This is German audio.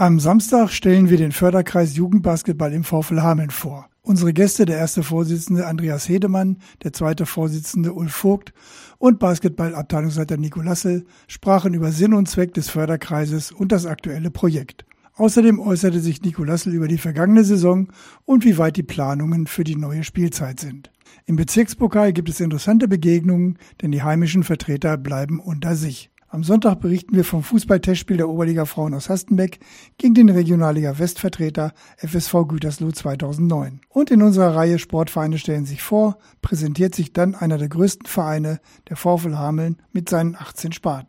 Am Samstag stellen wir den Förderkreis Jugendbasketball im VfL Hameln vor. Unsere Gäste, der erste Vorsitzende Andreas Hedemann, der zweite Vorsitzende Ulf Vogt und Basketballabteilungsleiter Nico Lassel, sprachen über Sinn und Zweck des Förderkreises und das aktuelle Projekt. Außerdem äußerte sich Nico Lassel über die vergangene Saison und wie weit die Planungen für die neue Spielzeit sind. Im Bezirkspokal gibt es interessante Begegnungen, denn die heimischen Vertreter bleiben unter sich. Am Sonntag berichten wir vom Fußball-Testspiel der Oberliga Frauen aus Hastenbeck gegen den Regionalliga Westvertreter FSV Gütersloh 2009. Und in unserer Reihe Sportvereine stellen sich vor, präsentiert sich dann einer der größten Vereine, der VfL Hameln, mit seinen 18 Sparten.